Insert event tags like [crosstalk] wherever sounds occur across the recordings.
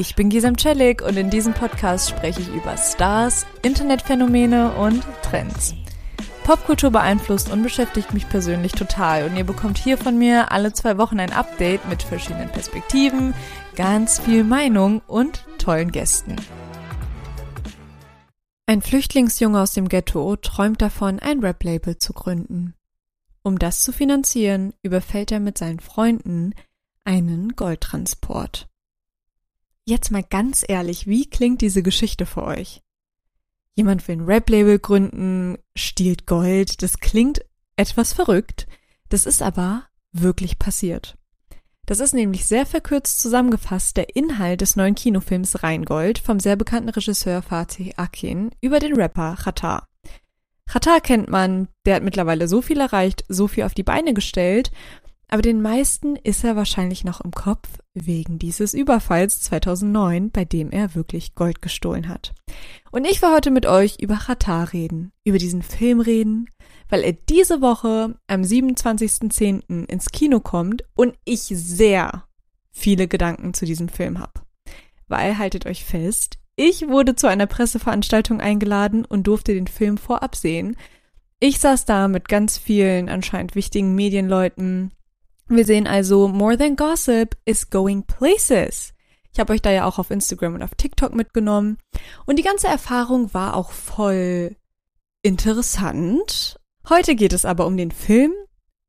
Ich bin Gisam Celik und in diesem Podcast spreche ich über Stars, Internetphänomene und Trends. Popkultur beeinflusst und beschäftigt mich persönlich total und ihr bekommt hier von mir alle zwei Wochen ein Update mit verschiedenen Perspektiven, ganz viel Meinung und tollen Gästen. Ein Flüchtlingsjunge aus dem Ghetto träumt davon, ein Rap-Label zu gründen. Um das zu finanzieren, überfällt er mit seinen Freunden einen Goldtransport. Jetzt mal ganz ehrlich, wie klingt diese Geschichte für euch? Jemand will ein Rap-Label gründen, stiehlt Gold, das klingt etwas verrückt, das ist aber wirklich passiert. Das ist nämlich sehr verkürzt zusammengefasst der Inhalt des neuen Kinofilms Rheingold vom sehr bekannten Regisseur Fatih Akin über den Rapper Khatar. Khatar kennt man, der hat mittlerweile so viel erreicht, so viel auf die Beine gestellt aber den meisten ist er wahrscheinlich noch im Kopf wegen dieses Überfalls 2009, bei dem er wirklich Gold gestohlen hat. Und ich will heute mit euch über Qatar reden, über diesen Film reden, weil er diese Woche am 27.10. ins Kino kommt und ich sehr viele Gedanken zu diesem Film habe. Weil, haltet euch fest, ich wurde zu einer Presseveranstaltung eingeladen und durfte den Film vorab sehen. Ich saß da mit ganz vielen anscheinend wichtigen Medienleuten, wir sehen also, More Than Gossip is going places. Ich habe euch da ja auch auf Instagram und auf TikTok mitgenommen. Und die ganze Erfahrung war auch voll interessant. Heute geht es aber um den Film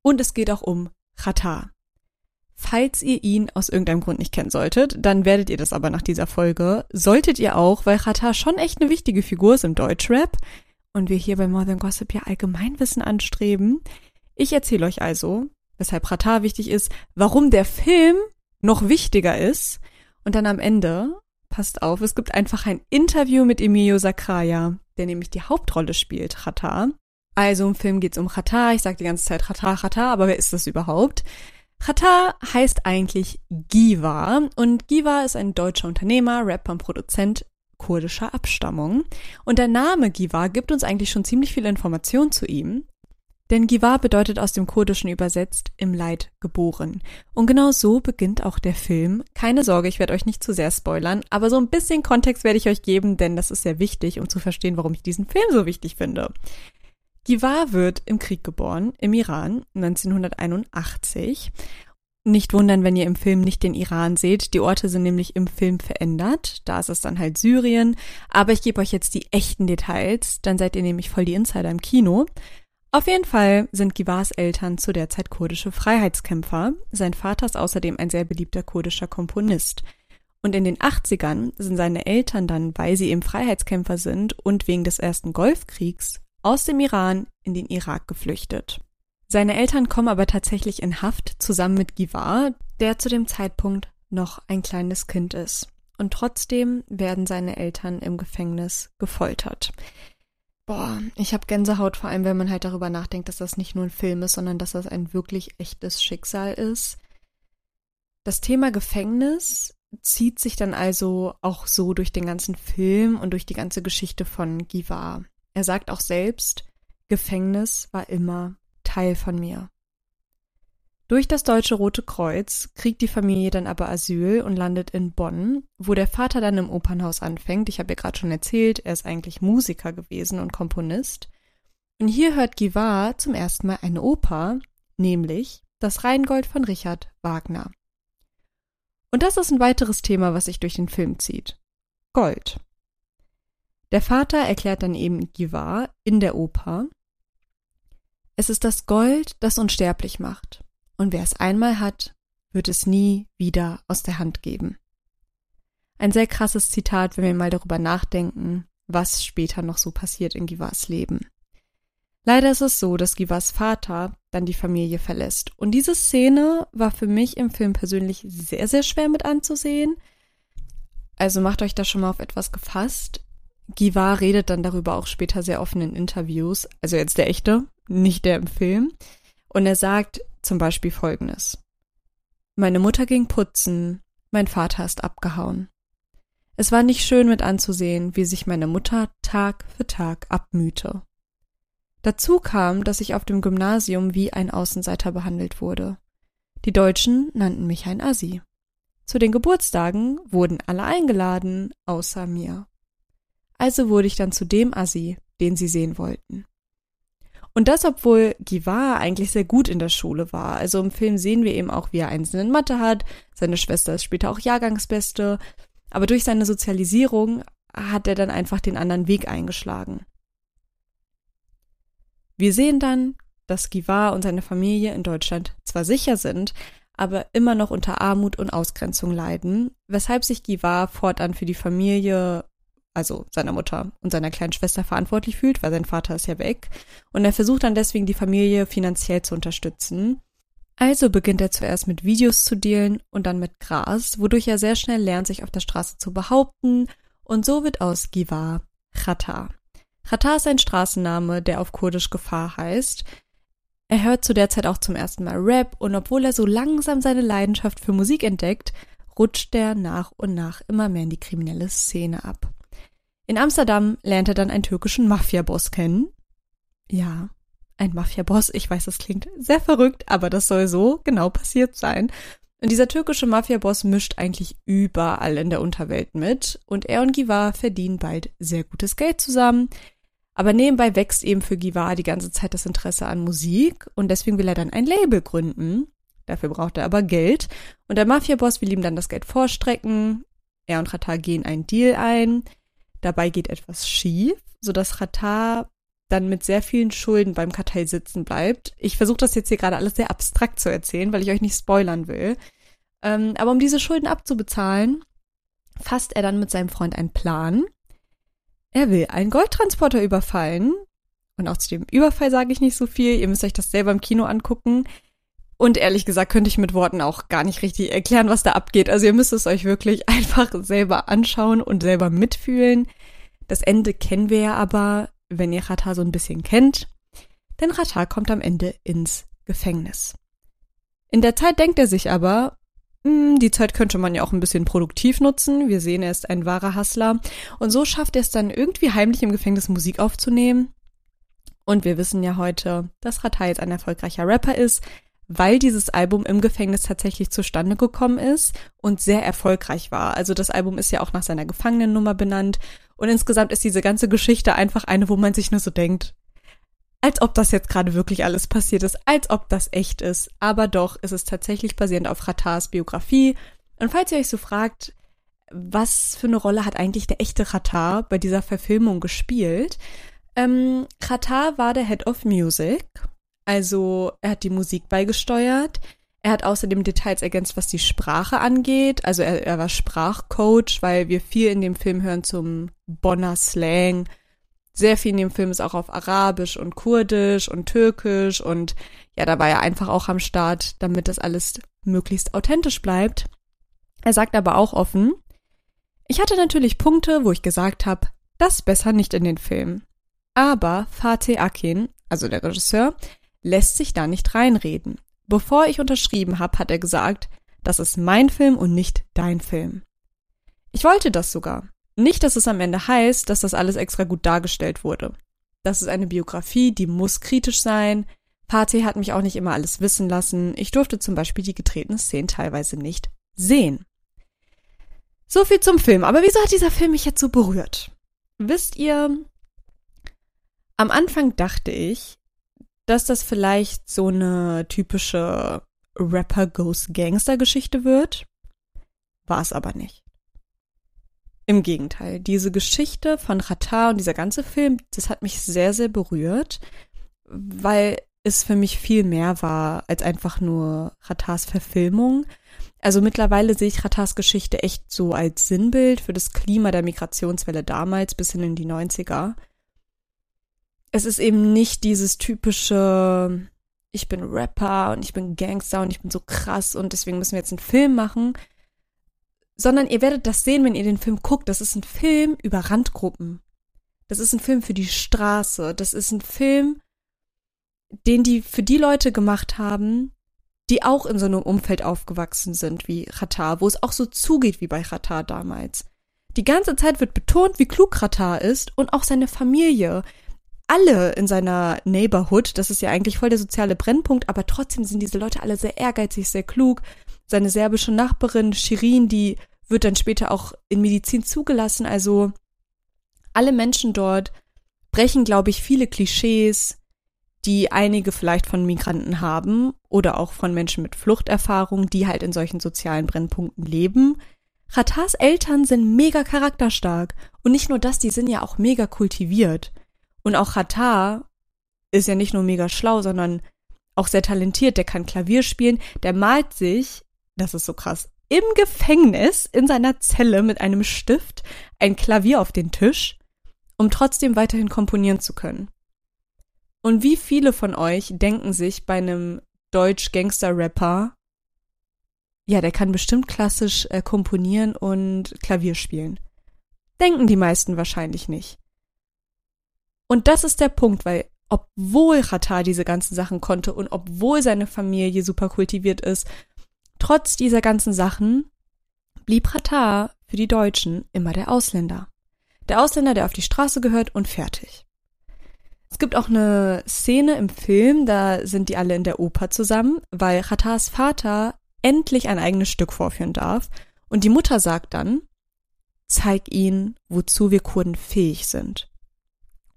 und es geht auch um Qatar. Falls ihr ihn aus irgendeinem Grund nicht kennen solltet, dann werdet ihr das aber nach dieser Folge. Solltet ihr auch, weil Qatar schon echt eine wichtige Figur ist im Deutschrap und wir hier bei More Than Gossip ja Allgemeinwissen anstreben. Ich erzähle euch also, weshalb Ratar wichtig ist, warum der Film noch wichtiger ist. Und dann am Ende, passt auf, es gibt einfach ein Interview mit Emilio Sacraia, der nämlich die Hauptrolle spielt, Ratar. Also im Film geht es um Ratar, ich sage die ganze Zeit Ratar, Ratar, aber wer ist das überhaupt? Ratar heißt eigentlich Giva und Giva ist ein deutscher Unternehmer, Rapper und Produzent kurdischer Abstammung. Und der Name Giva gibt uns eigentlich schon ziemlich viel Information zu ihm. Denn Givar bedeutet aus dem Kurdischen übersetzt im Leid geboren. Und genau so beginnt auch der Film. Keine Sorge, ich werde euch nicht zu sehr spoilern, aber so ein bisschen Kontext werde ich euch geben, denn das ist sehr wichtig, um zu verstehen, warum ich diesen Film so wichtig finde. Givar wird im Krieg geboren, im Iran, 1981. Nicht wundern, wenn ihr im Film nicht den Iran seht. Die Orte sind nämlich im Film verändert. Da ist es dann halt Syrien. Aber ich gebe euch jetzt die echten Details. Dann seid ihr nämlich voll die Insider im Kino. Auf jeden Fall sind Givars Eltern zu der Zeit kurdische Freiheitskämpfer. Sein Vater ist außerdem ein sehr beliebter kurdischer Komponist. Und in den 80ern sind seine Eltern dann, weil sie eben Freiheitskämpfer sind und wegen des ersten Golfkriegs, aus dem Iran in den Irak geflüchtet. Seine Eltern kommen aber tatsächlich in Haft zusammen mit Givar, der zu dem Zeitpunkt noch ein kleines Kind ist. Und trotzdem werden seine Eltern im Gefängnis gefoltert. Boah, ich habe Gänsehaut, vor allem wenn man halt darüber nachdenkt, dass das nicht nur ein Film ist, sondern dass das ein wirklich echtes Schicksal ist. Das Thema Gefängnis zieht sich dann also auch so durch den ganzen Film und durch die ganze Geschichte von Givar. Er sagt auch selbst, Gefängnis war immer Teil von mir. Durch das Deutsche Rote Kreuz kriegt die Familie dann aber Asyl und landet in Bonn, wo der Vater dann im Opernhaus anfängt. Ich habe ja gerade schon erzählt, er ist eigentlich Musiker gewesen und Komponist. Und hier hört Givar zum ersten Mal eine Oper, nämlich das Rheingold von Richard Wagner. Und das ist ein weiteres Thema, was sich durch den Film zieht. Gold. Der Vater erklärt dann eben Givar in der Oper, es ist das Gold, das unsterblich macht. Und wer es einmal hat, wird es nie wieder aus der Hand geben. Ein sehr krasses Zitat, wenn wir mal darüber nachdenken, was später noch so passiert in Givas Leben. Leider ist es so, dass Givas Vater dann die Familie verlässt. Und diese Szene war für mich im Film persönlich sehr, sehr schwer mit anzusehen. Also macht euch da schon mal auf etwas gefasst. Giva redet dann darüber auch später sehr offen in Interviews. Also jetzt der echte, nicht der im Film. Und er sagt zum Beispiel Folgendes. Meine Mutter ging putzen, mein Vater ist abgehauen. Es war nicht schön mit anzusehen, wie sich meine Mutter Tag für Tag abmühte. Dazu kam, dass ich auf dem Gymnasium wie ein Außenseiter behandelt wurde. Die Deutschen nannten mich ein Assi. Zu den Geburtstagen wurden alle eingeladen, außer mir. Also wurde ich dann zu dem Assi, den sie sehen wollten. Und das, obwohl Givar eigentlich sehr gut in der Schule war. Also im Film sehen wir eben auch, wie er Einsen in Mathe hat. Seine Schwester ist später auch Jahrgangsbeste. Aber durch seine Sozialisierung hat er dann einfach den anderen Weg eingeschlagen. Wir sehen dann, dass Givar und seine Familie in Deutschland zwar sicher sind, aber immer noch unter Armut und Ausgrenzung leiden, weshalb sich Givar fortan für die Familie, also seiner Mutter und seiner kleinen Schwester verantwortlich fühlt, weil sein Vater ist ja weg, und er versucht dann deswegen die Familie finanziell zu unterstützen. Also beginnt er zuerst mit Videos zu dealen und dann mit Gras, wodurch er sehr schnell lernt, sich auf der Straße zu behaupten, und so wird aus Givar Chata. Chata ist ein Straßenname, der auf Kurdisch Gefahr heißt. Er hört zu der Zeit auch zum ersten Mal Rap und obwohl er so langsam seine Leidenschaft für Musik entdeckt, rutscht er nach und nach immer mehr in die kriminelle Szene ab. In Amsterdam lernt er dann einen türkischen Mafiaboss kennen. Ja, ein Mafiaboss, ich weiß, das klingt sehr verrückt, aber das soll so genau passiert sein. Und dieser türkische Mafiaboss mischt eigentlich überall in der Unterwelt mit und er und Givar verdienen bald sehr gutes Geld zusammen. Aber nebenbei wächst eben für Givar die ganze Zeit das Interesse an Musik und deswegen will er dann ein Label gründen. Dafür braucht er aber Geld und der Mafiaboss will ihm dann das Geld vorstrecken. Er und Ratar gehen einen Deal ein. Dabei geht etwas schief, sodass Ratar dann mit sehr vielen Schulden beim Kartell sitzen bleibt. Ich versuche das jetzt hier gerade alles sehr abstrakt zu erzählen, weil ich euch nicht spoilern will. Ähm, aber um diese Schulden abzubezahlen, fasst er dann mit seinem Freund einen Plan. Er will einen Goldtransporter überfallen. Und auch zu dem Überfall sage ich nicht so viel. Ihr müsst euch das selber im Kino angucken. Und ehrlich gesagt könnte ich mit Worten auch gar nicht richtig erklären, was da abgeht. Also ihr müsst es euch wirklich [laughs] einfach selber anschauen und selber mitfühlen. Das Ende kennen wir ja aber wenn ihr Rata so ein bisschen kennt. Denn Rata kommt am Ende ins Gefängnis. In der Zeit denkt er sich aber, hm, die Zeit könnte man ja auch ein bisschen produktiv nutzen. Wir sehen, er ist ein wahrer Hustler. Und so schafft er es dann irgendwie heimlich im Gefängnis Musik aufzunehmen. Und wir wissen ja heute, dass Rata jetzt ein erfolgreicher Rapper ist, weil dieses Album im Gefängnis tatsächlich zustande gekommen ist und sehr erfolgreich war. Also das Album ist ja auch nach seiner Gefangenennummer benannt und insgesamt ist diese ganze Geschichte einfach eine, wo man sich nur so denkt, als ob das jetzt gerade wirklich alles passiert ist, als ob das echt ist. Aber doch ist es tatsächlich basierend auf Ratars Biografie. Und falls ihr euch so fragt, was für eine Rolle hat eigentlich der echte Ratar bei dieser Verfilmung gespielt? Ähm, Ratar war der Head of Music. Also er hat die Musik beigesteuert. Er hat außerdem Details ergänzt, was die Sprache angeht. Also er, er war Sprachcoach, weil wir viel in dem Film hören zum Bonner Slang. Sehr viel in dem Film ist auch auf Arabisch und Kurdisch und Türkisch und ja, da war er einfach auch am Start, damit das alles möglichst authentisch bleibt. Er sagt aber auch offen, ich hatte natürlich Punkte, wo ich gesagt habe, das besser nicht in den Film. Aber Fatih Akin, also der Regisseur, lässt sich da nicht reinreden. Bevor ich unterschrieben habe, hat er gesagt, das ist mein Film und nicht dein Film. Ich wollte das sogar. Nicht, dass es am Ende heißt, dass das alles extra gut dargestellt wurde. Das ist eine Biografie, die muss kritisch sein. Pate hat mich auch nicht immer alles wissen lassen. Ich durfte zum Beispiel die getretenen Szenen teilweise nicht sehen. So viel zum Film. Aber wieso hat dieser Film mich jetzt so berührt? Wisst ihr, am Anfang dachte ich, dass das vielleicht so eine typische Rapper Goes Gangster Geschichte wird. War es aber nicht. Im Gegenteil, diese Geschichte von Rata und dieser ganze Film, das hat mich sehr, sehr berührt, weil es für mich viel mehr war als einfach nur Ratas Verfilmung. Also mittlerweile sehe ich Ratars Geschichte echt so als Sinnbild für das Klima der Migrationswelle damals bis hin in die 90er. Es ist eben nicht dieses typische, ich bin Rapper und ich bin Gangster und ich bin so krass und deswegen müssen wir jetzt einen Film machen, sondern ihr werdet das sehen, wenn ihr den Film guckt. Das ist ein Film über Randgruppen. Das ist ein Film für die Straße. Das ist ein Film, den die für die Leute gemacht haben, die auch in so einem Umfeld aufgewachsen sind wie Ratar, wo es auch so zugeht wie bei Ratar damals. Die ganze Zeit wird betont, wie klug Ratar ist und auch seine Familie. Alle in seiner Neighborhood, das ist ja eigentlich voll der soziale Brennpunkt, aber trotzdem sind diese Leute alle sehr ehrgeizig, sehr klug. Seine serbische Nachbarin Shirin, die wird dann später auch in Medizin zugelassen. Also alle Menschen dort brechen, glaube ich, viele Klischees, die einige vielleicht von Migranten haben oder auch von Menschen mit Fluchterfahrung, die halt in solchen sozialen Brennpunkten leben. Ratars Eltern sind mega charakterstark und nicht nur das, die sind ja auch mega kultiviert. Und auch Ratar ist ja nicht nur mega schlau, sondern auch sehr talentiert, der kann Klavier spielen, der malt sich, das ist so krass, im Gefängnis in seiner Zelle mit einem Stift ein Klavier auf den Tisch, um trotzdem weiterhin komponieren zu können. Und wie viele von euch denken sich bei einem Deutsch-Gangster-Rapper, ja, der kann bestimmt klassisch äh, komponieren und Klavier spielen. Denken die meisten wahrscheinlich nicht. Und das ist der Punkt, weil obwohl Ratar diese ganzen Sachen konnte und obwohl seine Familie super kultiviert ist, trotz dieser ganzen Sachen blieb Ratar für die Deutschen immer der Ausländer. Der Ausländer, der auf die Straße gehört und fertig. Es gibt auch eine Szene im Film, da sind die alle in der Oper zusammen, weil Khatars Vater endlich ein eigenes Stück vorführen darf. Und die Mutter sagt dann, zeig ihnen, wozu wir Kurden fähig sind.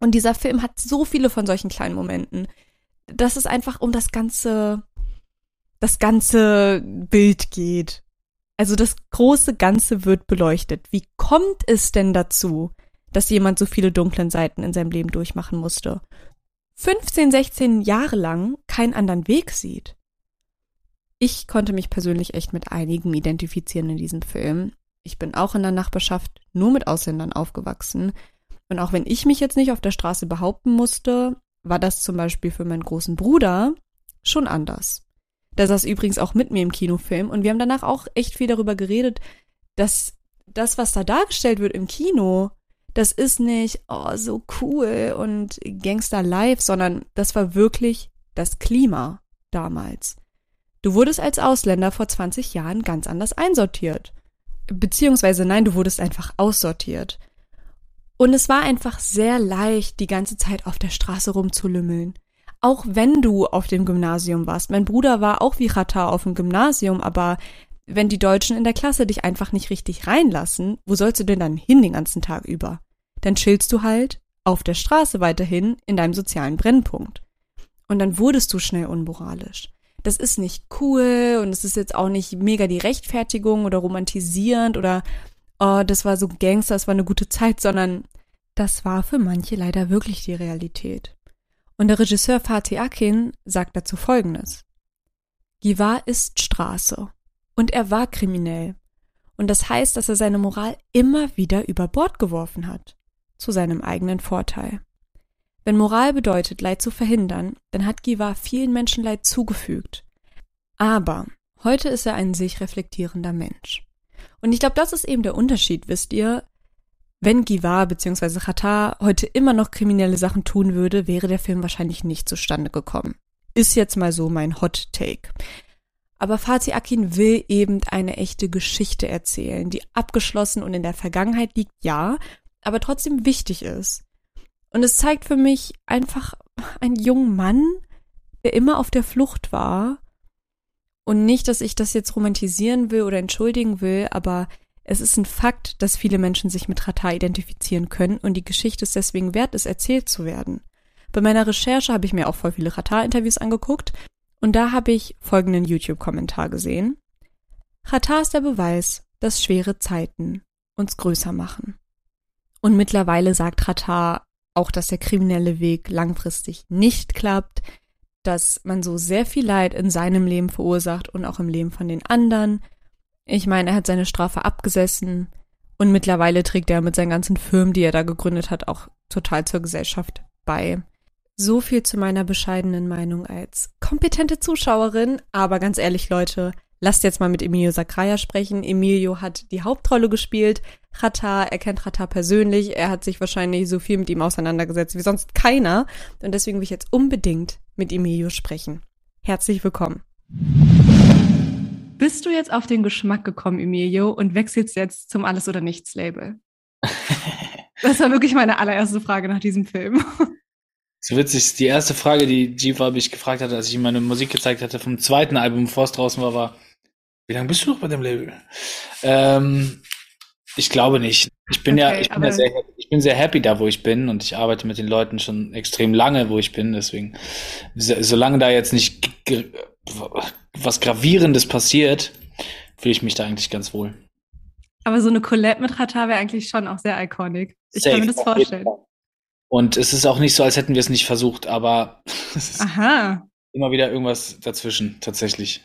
Und dieser Film hat so viele von solchen kleinen Momenten, dass es einfach um das ganze, das ganze Bild geht. Also das große Ganze wird beleuchtet. Wie kommt es denn dazu, dass jemand so viele dunklen Seiten in seinem Leben durchmachen musste. 15, 16 Jahre lang keinen anderen Weg sieht. Ich konnte mich persönlich echt mit einigen identifizieren in diesem Film. Ich bin auch in der Nachbarschaft nur mit Ausländern aufgewachsen. Und auch wenn ich mich jetzt nicht auf der Straße behaupten musste, war das zum Beispiel für meinen großen Bruder schon anders. Der saß übrigens auch mit mir im Kinofilm und wir haben danach auch echt viel darüber geredet, dass das, was da dargestellt wird im Kino, das ist nicht, oh, so cool und Gangster live, sondern das war wirklich das Klima damals. Du wurdest als Ausländer vor 20 Jahren ganz anders einsortiert. Beziehungsweise nein, du wurdest einfach aussortiert. Und es war einfach sehr leicht, die ganze Zeit auf der Straße rumzulümmeln. Auch wenn du auf dem Gymnasium warst. Mein Bruder war auch wie Rata auf dem Gymnasium, aber wenn die Deutschen in der Klasse dich einfach nicht richtig reinlassen, wo sollst du denn dann hin den ganzen Tag über? Dann chillst du halt auf der Straße weiterhin in deinem sozialen Brennpunkt. Und dann wurdest du schnell unmoralisch. Das ist nicht cool und es ist jetzt auch nicht mega die Rechtfertigung oder romantisierend oder oh, das war so Gangster, es war eine gute Zeit, sondern das war für manche leider wirklich die Realität. Und der Regisseur Fatih Akin sagt dazu Folgendes. Givar ist Straße und er war kriminell. Und das heißt, dass er seine Moral immer wieder über Bord geworfen hat. Zu seinem eigenen Vorteil. Wenn Moral bedeutet, Leid zu verhindern, dann hat Giva vielen Menschen Leid zugefügt. Aber heute ist er ein sich reflektierender Mensch. Und ich glaube, das ist eben der Unterschied, wisst ihr? Wenn Giva bzw. Qatar heute immer noch kriminelle Sachen tun würde, wäre der Film wahrscheinlich nicht zustande gekommen. Ist jetzt mal so mein Hot Take. Aber Fatih Akin will eben eine echte Geschichte erzählen, die abgeschlossen und in der Vergangenheit liegt, ja, aber trotzdem wichtig ist. Und es zeigt für mich einfach einen jungen Mann, der immer auf der Flucht war. Und nicht, dass ich das jetzt romantisieren will oder entschuldigen will, aber es ist ein Fakt, dass viele Menschen sich mit Rata identifizieren können und die Geschichte ist deswegen wert, es erzählt zu werden. Bei meiner Recherche habe ich mir auch voll viele Rata-Interviews angeguckt und da habe ich folgenden YouTube-Kommentar gesehen. Chata ist der Beweis, dass schwere Zeiten uns größer machen. Und mittlerweile sagt Chata auch, dass der kriminelle Weg langfristig nicht klappt, dass man so sehr viel Leid in seinem Leben verursacht und auch im Leben von den anderen Ich meine, er hat seine Strafe abgesessen und mittlerweile trägt er mit seinen ganzen Firmen, die er da gegründet hat, auch total zur Gesellschaft bei. So viel zu meiner bescheidenen Meinung als kompetente Zuschauerin. Aber ganz ehrlich, Leute, lasst jetzt mal mit Emilio Sacraia sprechen. Emilio hat die Hauptrolle gespielt. Rata, er kennt Rata persönlich. Er hat sich wahrscheinlich so viel mit ihm auseinandergesetzt wie sonst keiner. Und deswegen will ich jetzt unbedingt mit Emilio sprechen. Herzlich willkommen. Bist du jetzt auf den Geschmack gekommen, Emilio, und wechselst jetzt zum Alles- oder Nichts-Label? [laughs] Das war wirklich meine allererste Frage nach diesem Film. So witzig, die erste Frage, die Jiva mich gefragt hatte, als ich ihm meine Musik gezeigt hatte vom zweiten Album, bevor es draußen war, war, wie lange bist du noch bei dem Label? Ähm, ich glaube nicht. Ich bin okay, ja, ich bin ja sehr, ich bin sehr happy da, wo ich bin und ich arbeite mit den Leuten schon extrem lange, wo ich bin. Deswegen, solange da jetzt nicht was Gravierendes passiert, fühle ich mich da eigentlich ganz wohl. Aber so eine Collab mit Rata wäre eigentlich schon auch sehr iconic. Ich Safe, kann mir das vorstellen. Und es ist auch nicht so, als hätten wir es nicht versucht, aber [laughs] es ist Aha. immer wieder irgendwas dazwischen, tatsächlich.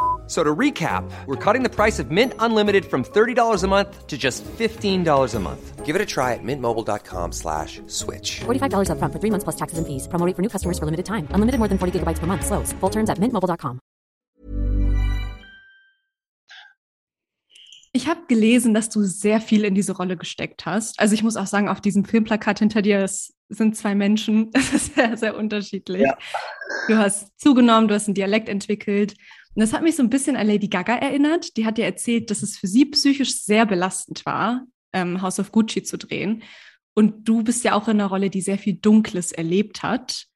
So to recap, we're cutting the price of Mint Unlimited from $30 a month to just $15 a month. Give it a try at mintmobile.com slash switch. $45 up front for three months plus taxes and fees. Promo for new customers for limited time. Unlimited more than 40 gigabytes per month. Slows. Full terms at mintmobile.com. Ich habe gelesen, dass du sehr viel in diese Rolle gesteckt hast. Also ich muss auch sagen, auf diesem Filmplakat hinter dir sind zwei Menschen. [laughs] Das ist sehr, sehr unterschiedlich. Ja. Du hast zugenommen, du hast einen Dialekt entwickelt und das hat mich so ein bisschen an Lady Gaga erinnert. Die hat ja erzählt, dass es für sie psychisch sehr belastend war, ähm, House of Gucci zu drehen. Und du bist ja auch in einer Rolle, die sehr viel Dunkles erlebt hat.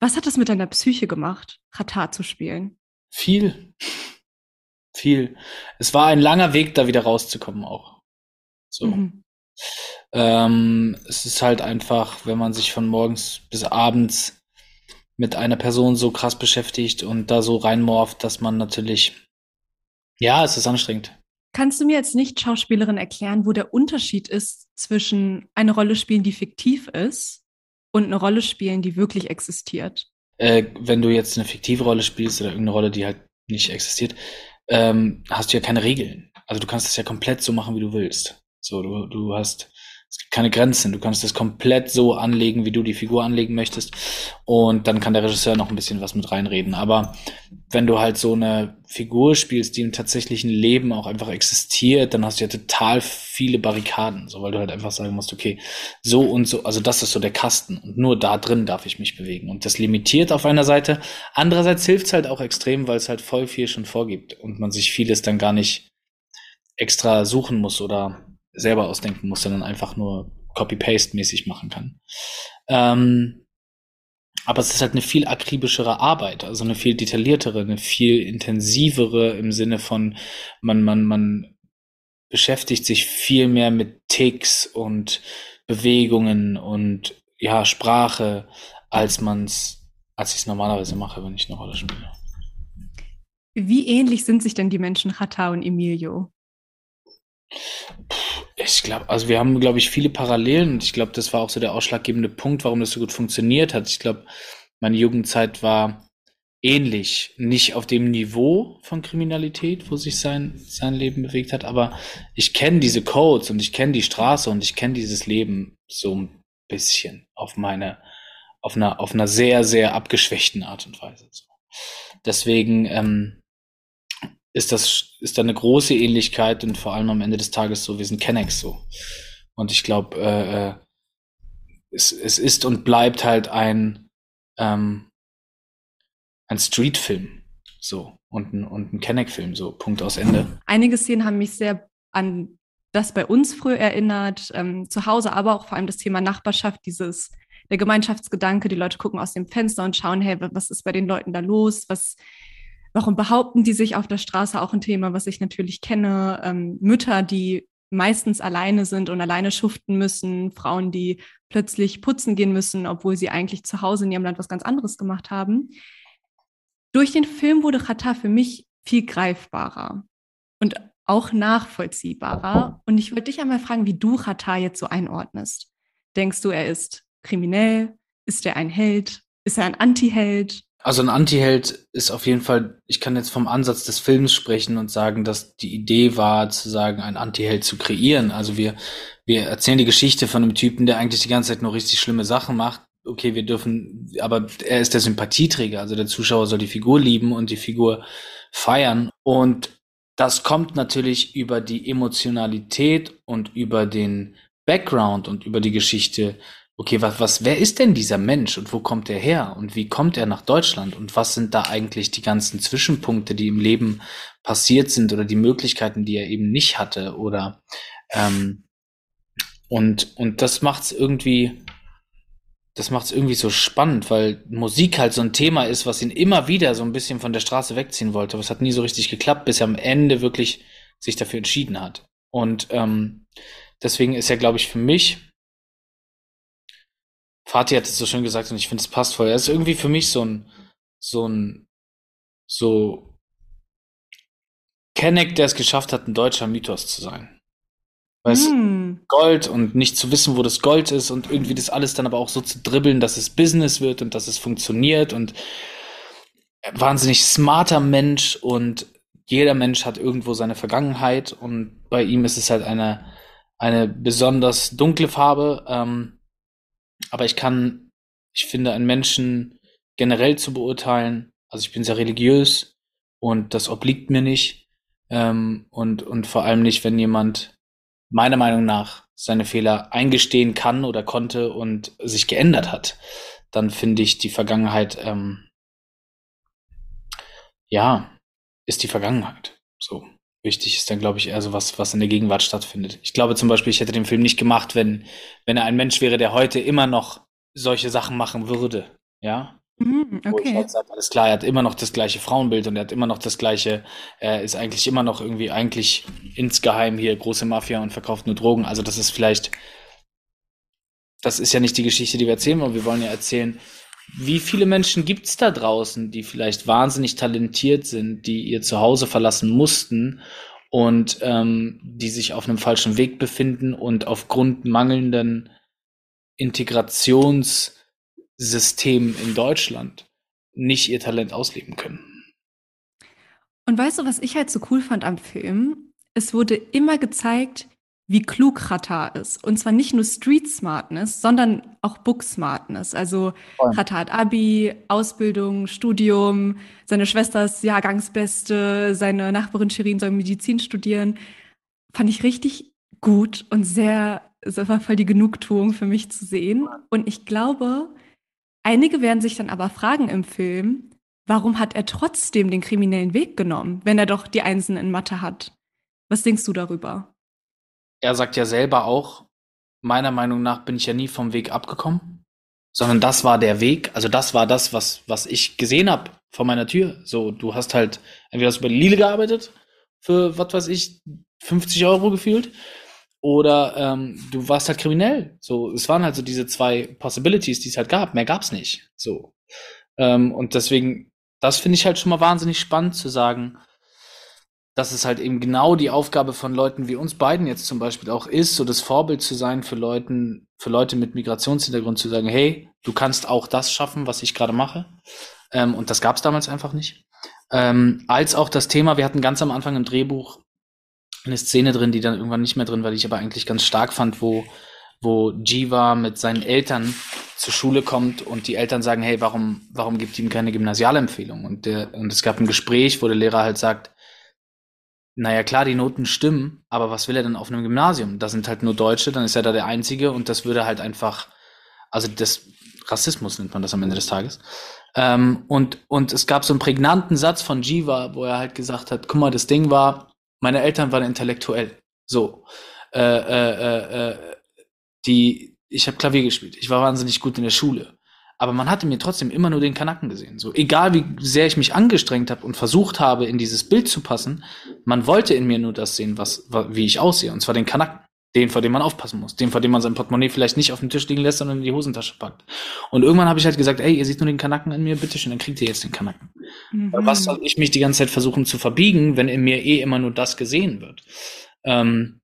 Was hat das mit deiner Psyche gemacht, Katar zu spielen? Viel. Viel. Es war ein langer Weg, da wieder rauszukommen auch. So. Mhm. Ähm, es ist halt einfach, wenn man sich von morgens bis abends mit einer Person so krass beschäftigt und da so reinmorft, dass man natürlich, ja, es ist anstrengend. Kannst du mir als Nicht-Schauspielerin erklären, wo der Unterschied ist zwischen eine Rolle spielen, die fiktiv ist und eine Rolle spielen, die wirklich existiert? Äh, wenn du jetzt eine fiktive Rolle spielst oder irgendeine Rolle, die halt nicht existiert, ähm, hast du ja keine Regeln. Also du kannst es ja komplett so machen, wie du willst. So, du, du hast es gibt keine Grenzen. Du kannst es komplett so anlegen, wie du die Figur anlegen möchtest. Und dann kann der Regisseur noch ein bisschen was mit reinreden. Aber wenn du halt so eine Figur spielst, die im tatsächlichen Leben auch einfach existiert, dann hast du ja total viele Barrikaden. So, weil du halt einfach sagen musst, okay, so und so, also das ist so der Kasten. Und nur da drin darf ich mich bewegen. Und das limitiert auf einer Seite. Andererseits hilft es halt auch extrem, weil es halt voll viel schon vorgibt und man sich vieles dann gar nicht extra suchen muss oder selber ausdenken muss, sondern einfach nur Copy-Paste-mäßig machen kann. Ähm, aber es ist halt eine viel akribischere Arbeit, also eine viel detailliertere, eine viel intensivere im Sinne von, man, man, man beschäftigt sich viel mehr mit Ticks und Bewegungen und ja, Sprache, als man's, als ich es normalerweise mache, wenn ich eine Rolle spiele. Wie ähnlich sind sich denn die Menschen Hata und Emilio? Ich glaube, also wir haben, glaube ich, viele Parallelen ich glaube, das war auch so der ausschlaggebende Punkt, warum das so gut funktioniert hat. Ich glaube, meine Jugendzeit war ähnlich, nicht auf dem Niveau von Kriminalität, wo sich sein, sein Leben bewegt hat, aber ich kenne diese Codes und ich kenne die Straße und ich kenne dieses Leben so ein bisschen auf meine, auf einer, auf einer sehr, sehr abgeschwächten Art und Weise. Deswegen, ähm, ist das, ist da eine große Ähnlichkeit und vor allem am Ende des Tages so, wir sind Kennex so. Und ich glaube, äh, äh, es, es ist und bleibt halt ein, ähm, ein Streetfilm. So. Und ein, und ein Kenneck-Film, so. Punkt aus Ende. Einige Szenen haben mich sehr an das bei uns früher erinnert, ähm, zu Hause, aber auch vor allem das Thema Nachbarschaft, dieses, der Gemeinschaftsgedanke, die Leute gucken aus dem Fenster und schauen, hey, was ist bei den Leuten da los? Was, Warum behaupten die sich auf der Straße auch ein Thema, was ich natürlich kenne? Ähm, Mütter, die meistens alleine sind und alleine schuften müssen, Frauen, die plötzlich putzen gehen müssen, obwohl sie eigentlich zu Hause in ihrem Land was ganz anderes gemacht haben. durch den Film wurde Chata für mich viel greifbarer und auch nachvollziehbarer. Und ich wollte dich einmal fragen, wie du Chata jetzt so einordnest. Denkst du, er ist kriminell? Ist er ein Held? Ist er ein Anti-Held? Also ein Anti-Held ist auf jeden Fall, ich kann jetzt vom Ansatz des Films sprechen und sagen, dass die Idee war, zu sagen, einen Anti-Held zu kreieren. Also wir, wir erzählen die Geschichte von einem Typen, der eigentlich die ganze Zeit nur richtig schlimme Sachen macht. Okay, wir dürfen, aber er ist der Sympathieträger. Also der Zuschauer soll die Figur lieben und die Figur feiern. Und das kommt natürlich über die Emotionalität und über den Background und über die Geschichte okay, was, was, wer ist denn dieser Mensch und wo kommt er her und wie kommt er nach Deutschland und was sind da eigentlich die ganzen Zwischenpunkte, die im Leben passiert sind oder die Möglichkeiten, die er eben nicht hatte oder ähm, und und das macht's irgendwie das macht's irgendwie so spannend, weil Musik halt so ein Thema ist, was ihn immer wieder so ein bisschen von der Straße wegziehen wollte. Aber es hat nie so richtig geklappt, bis er am Ende wirklich sich dafür entschieden hat. Und ähm, deswegen ist er, glaube ich, für mich Fatih hat es so schön gesagt und ich finde, es passt voll. Er ist irgendwie für mich so ein, so ein, so Kenneck, der es geschafft hat, ein deutscher Mythos zu sein. Weißt mm. Gold und nicht zu wissen, wo das Gold ist und irgendwie das alles dann aber auch so zu dribbeln, dass es Business wird und dass es funktioniert und wahnsinnig smarter Mensch und jeder Mensch hat irgendwo seine Vergangenheit und bei ihm ist es halt eine, eine besonders dunkle Farbe. Ähm, aber ich kann, ich finde, einen Menschen generell zu beurteilen, also ich bin sehr religiös und das obliegt mir nicht. Ähm, und, und vor allem nicht, wenn jemand meiner Meinung nach seine Fehler eingestehen kann oder konnte und sich geändert hat, dann finde ich die Vergangenheit, ähm, ja, ist die Vergangenheit. So. Wichtig ist dann, glaube ich, eher so was, was in der Gegenwart stattfindet. Ich glaube zum Beispiel, ich hätte den Film nicht gemacht, wenn, wenn er ein Mensch wäre, der heute immer noch solche Sachen machen würde. Ja. Okay. Wo ich sage, alles klar, er hat immer noch das gleiche Frauenbild und er hat immer noch das gleiche, er ist eigentlich immer noch irgendwie eigentlich insgeheim hier große Mafia und verkauft nur Drogen. Also das ist vielleicht, das ist ja nicht die Geschichte, die wir erzählen wollen. Wir wollen ja erzählen, wie viele Menschen gibt es da draußen, die vielleicht wahnsinnig talentiert sind, die ihr Zuhause verlassen mussten und ähm, die sich auf einem falschen Weg befinden und aufgrund mangelnden Integrationssystemen in Deutschland nicht ihr Talent ausleben können. Und weißt du, was ich halt so cool fand am Film? Es wurde immer gezeigt, wie klug Chata ist. Und zwar nicht nur Street Smartness, sondern auch Book Smartness. Also Chata hat Abi, Ausbildung, Studium, seine Schwester ist Jahrgangsbeste, seine Nachbarin Shirin soll Medizin studieren. Fand ich richtig gut und sehr, es war voll die Genugtuung für mich zu sehen. Und ich glaube, einige werden sich dann aber fragen im Film, warum hat er trotzdem den kriminellen Weg genommen, wenn er doch die Einsen in Mathe hat? Was denkst du darüber? Er sagt ja selber auch, meiner Meinung nach bin ich ja nie vom Weg abgekommen, sondern das war der Weg, also das war das, was, was ich gesehen habe vor meiner Tür. So, du hast halt, entweder hast du bei Lidl gearbeitet, für, was weiß ich, 50 Euro gefühlt, oder ähm, du warst halt kriminell. So, es waren halt so diese zwei Possibilities, die es halt gab. Mehr gab's nicht. So. Ähm, und deswegen, das finde ich halt schon mal wahnsinnig spannend zu sagen, dass es halt eben genau die Aufgabe von Leuten wie uns beiden jetzt zum Beispiel auch ist, so das Vorbild zu sein für Leuten, für Leute mit Migrationshintergrund zu sagen, hey, du kannst auch das schaffen, was ich gerade mache. Ähm, und das gab es damals einfach nicht. Ähm, als auch das Thema, wir hatten ganz am Anfang im Drehbuch eine Szene drin, die dann irgendwann nicht mehr drin war, die ich aber eigentlich ganz stark fand, wo, wo Jiva mit seinen Eltern zur Schule kommt und die Eltern sagen, hey, warum, warum gibt ihm keine Gymnasialempfehlung? Und, der, und es gab ein Gespräch, wo der Lehrer halt sagt, naja, klar, die Noten stimmen, aber was will er denn auf einem Gymnasium? Da sind halt nur Deutsche, dann ist er da der Einzige und das würde halt einfach, also das Rassismus nennt man das am Ende des Tages. Ähm, und, und es gab so einen prägnanten Satz von Jiva, wo er halt gesagt hat, guck mal, das Ding war, meine Eltern waren intellektuell. So. Äh, äh, äh, äh die, ich habe Klavier gespielt, ich war wahnsinnig gut in der Schule aber man hatte mir trotzdem immer nur den Kanaken gesehen. So, egal wie sehr ich mich angestrengt habe und versucht habe, in dieses Bild zu passen, man wollte in mir nur das sehen, was, wie ich aussehe, und zwar den Kanaken. Den, vor dem man aufpassen muss. Den, vor dem man sein Portemonnaie vielleicht nicht auf dem Tisch liegen lässt, sondern in die Hosentasche packt. Und irgendwann habe ich halt gesagt, ey, ihr seht nur den Kanacken in mir, bitteschön, dann kriegt ihr jetzt den Kanacken. Mhm. Was soll ich mich die ganze Zeit versuchen zu verbiegen, wenn in mir eh immer nur das gesehen wird? Ähm,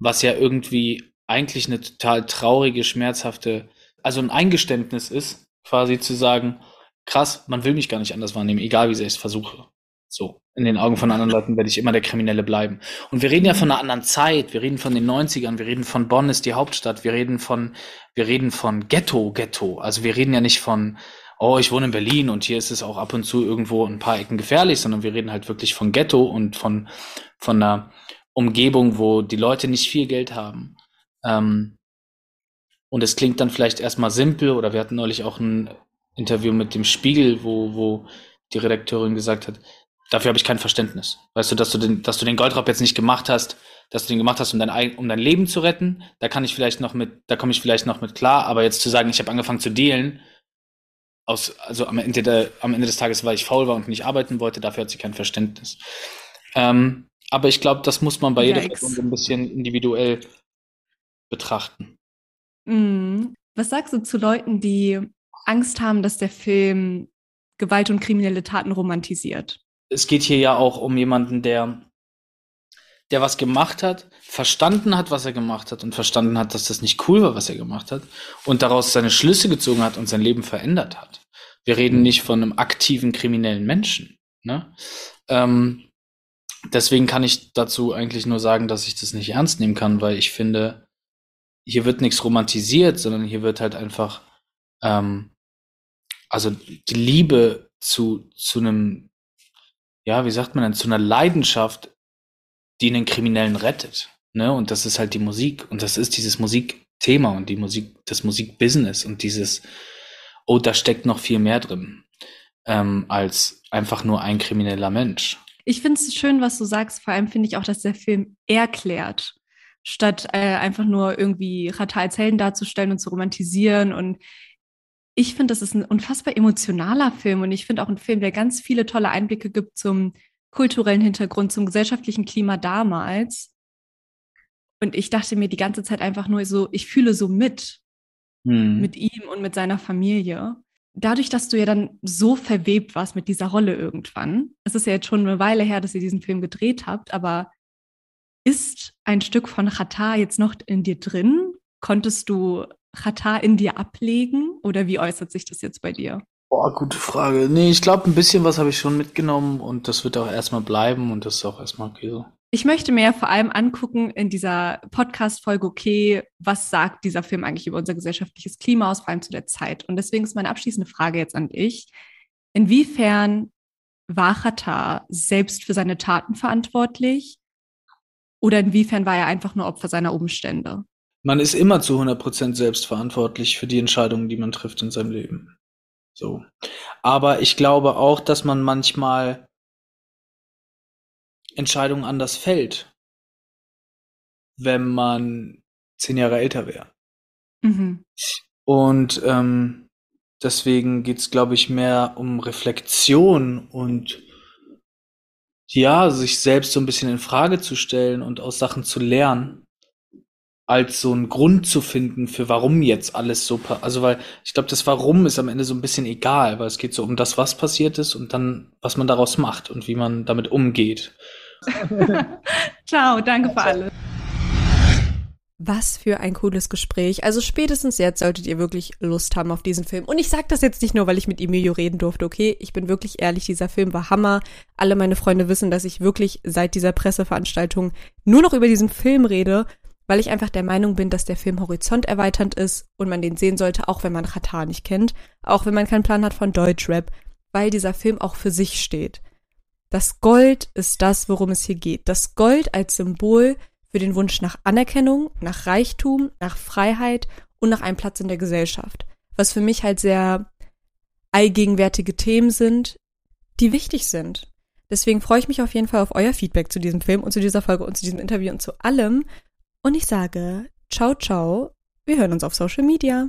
was ja irgendwie eigentlich eine total traurige, schmerzhafte, also ein Eingeständnis ist, quasi zu sagen, krass, man will mich gar nicht anders wahrnehmen, egal wie sehr ich es versuche. So, in den Augen von anderen Leuten werde ich immer der Kriminelle bleiben. Und wir reden ja von einer anderen Zeit, wir reden von den 90ern, wir reden von Bonn ist die Hauptstadt, wir reden von, wir reden von Ghetto, Ghetto. Also wir reden ja nicht von, oh, ich wohne in Berlin und hier ist es auch ab und zu irgendwo ein paar Ecken gefährlich, sondern wir reden halt wirklich von Ghetto und von, von einer Umgebung, wo die Leute nicht viel Geld haben. Ähm, und es klingt dann vielleicht erstmal simpel, oder wir hatten neulich auch ein Interview mit dem Spiegel, wo, wo die Redakteurin gesagt hat, dafür habe ich kein Verständnis. Weißt du, dass du den, dass du den Goldraub jetzt nicht gemacht hast, dass du den gemacht hast, um dein, um dein Leben zu retten, da kann ich vielleicht noch mit, da komme ich vielleicht noch mit klar, aber jetzt zu sagen, ich habe angefangen zu dealen, aus, also am Ende, der, am Ende des Tages, weil ich faul war und nicht arbeiten wollte, dafür hat sie kein Verständnis. Ähm, aber ich glaube, das muss man bei jeder. Person so ein bisschen individuell betrachten. Mhm. Was sagst du zu Leuten, die Angst haben, dass der Film Gewalt und kriminelle Taten romantisiert? es geht hier ja auch um jemanden, der, der was gemacht hat, verstanden hat, was er gemacht hat und verstanden hat, dass das nicht cool war, was er gemacht hat und daraus seine Schlüsse gezogen hat und sein Leben verändert hat. Wir reden nicht von einem aktiven kriminellen Menschen. Ne? Ähm, deswegen kann ich dazu eigentlich nur sagen, dass ich das nicht ernst nehmen kann, weil ich finde, hier wird nichts romantisiert, sondern hier wird halt einfach, ähm, also die Liebe zu, zu einem ja, wie sagt man denn, zu einer Leidenschaft, die einen Kriminellen rettet. Ne? Und das ist halt die Musik. Und das ist dieses Musikthema und die Musik, das Musikbusiness und dieses, oh, da steckt noch viel mehr drin, ähm, als einfach nur ein krimineller Mensch. Ich finde es schön, was du sagst. Vor allem finde ich auch, dass der Film erklärt, statt äh, einfach nur irgendwie Rata als Helden darzustellen und zu romantisieren. Und ich finde, das ist ein unfassbar emotionaler Film und ich finde auch ein Film, der ganz viele tolle Einblicke gibt zum kulturellen Hintergrund, zum gesellschaftlichen Klima damals. Und ich dachte mir die ganze Zeit einfach nur so, ich fühle so mit, Hm. mit ihm und mit seiner Familie. Dadurch, dass du ja dann so verwebt warst mit dieser Rolle irgendwann, es ist ja jetzt schon eine Weile her, dass ihr diesen Film gedreht habt, aber ist ein Stück von Chata jetzt noch in dir drin? Konntest du Chata in dir ablegen oder wie äußert sich das jetzt bei dir? Boah, gute Frage. Nee, ich glaube, ein bisschen was habe ich schon mitgenommen und das wird auch erstmal bleiben und das ist auch erstmal okay so. Ich möchte mir ja vor allem angucken in dieser Podcast-Folge, okay, was sagt dieser Film eigentlich über unser gesellschaftliches Klima aus, vor allem zu der Zeit? Und deswegen ist meine abschließende Frage jetzt an dich. Inwiefern war Chata selbst für seine Taten verantwortlich? Oder inwiefern war er einfach nur Opfer seiner Umstände? Man ist immer zu 100% selbst verantwortlich für die Entscheidungen, die man trifft in seinem Leben. So. Aber ich glaube auch, dass man manchmal Entscheidungen anders fällt, wenn man zehn Jahre älter wäre. Mhm. Und ähm, deswegen geht's, glaube ich, mehr um Reflexion und ja, sich selbst so ein bisschen in Frage zu stellen und aus Sachen zu lernen, als so einen Grund zu finden, für warum jetzt alles so Also, weil ich glaube, das Warum ist am Ende so ein bisschen egal, weil es geht so um das, was passiert ist und dann, was man daraus macht und wie man damit umgeht. [laughs] Ciao, danke für alles. Was für ein cooles Gespräch. Also spätestens jetzt solltet ihr wirklich Lust haben auf diesen Film. Und ich sage das jetzt nicht nur, weil ich mit Emilio reden durfte, okay? Ich bin wirklich ehrlich, dieser Film war Hammer. Alle meine Freunde wissen, dass ich wirklich seit dieser Presseveranstaltung nur noch über diesen Film rede, weil ich einfach der Meinung bin, dass der Film horizonterweiternd ist und man den sehen sollte, auch wenn man Katar nicht kennt, auch wenn man keinen Plan hat von Deutschrap, weil dieser Film auch für sich steht. Das Gold ist das, worum es hier geht. Das Gold als Symbol für den Wunsch nach Anerkennung, nach Reichtum, nach Freiheit und nach einem Platz in der Gesellschaft. Was für mich halt sehr allgegenwärtige Themen sind, die wichtig sind. Deswegen freue ich mich auf jeden Fall auf euer Feedback zu diesem Film und zu dieser Folge und zu diesem Interview und zu allem. Und ich sage, ciao, ciao. Wir hören uns auf Social Media.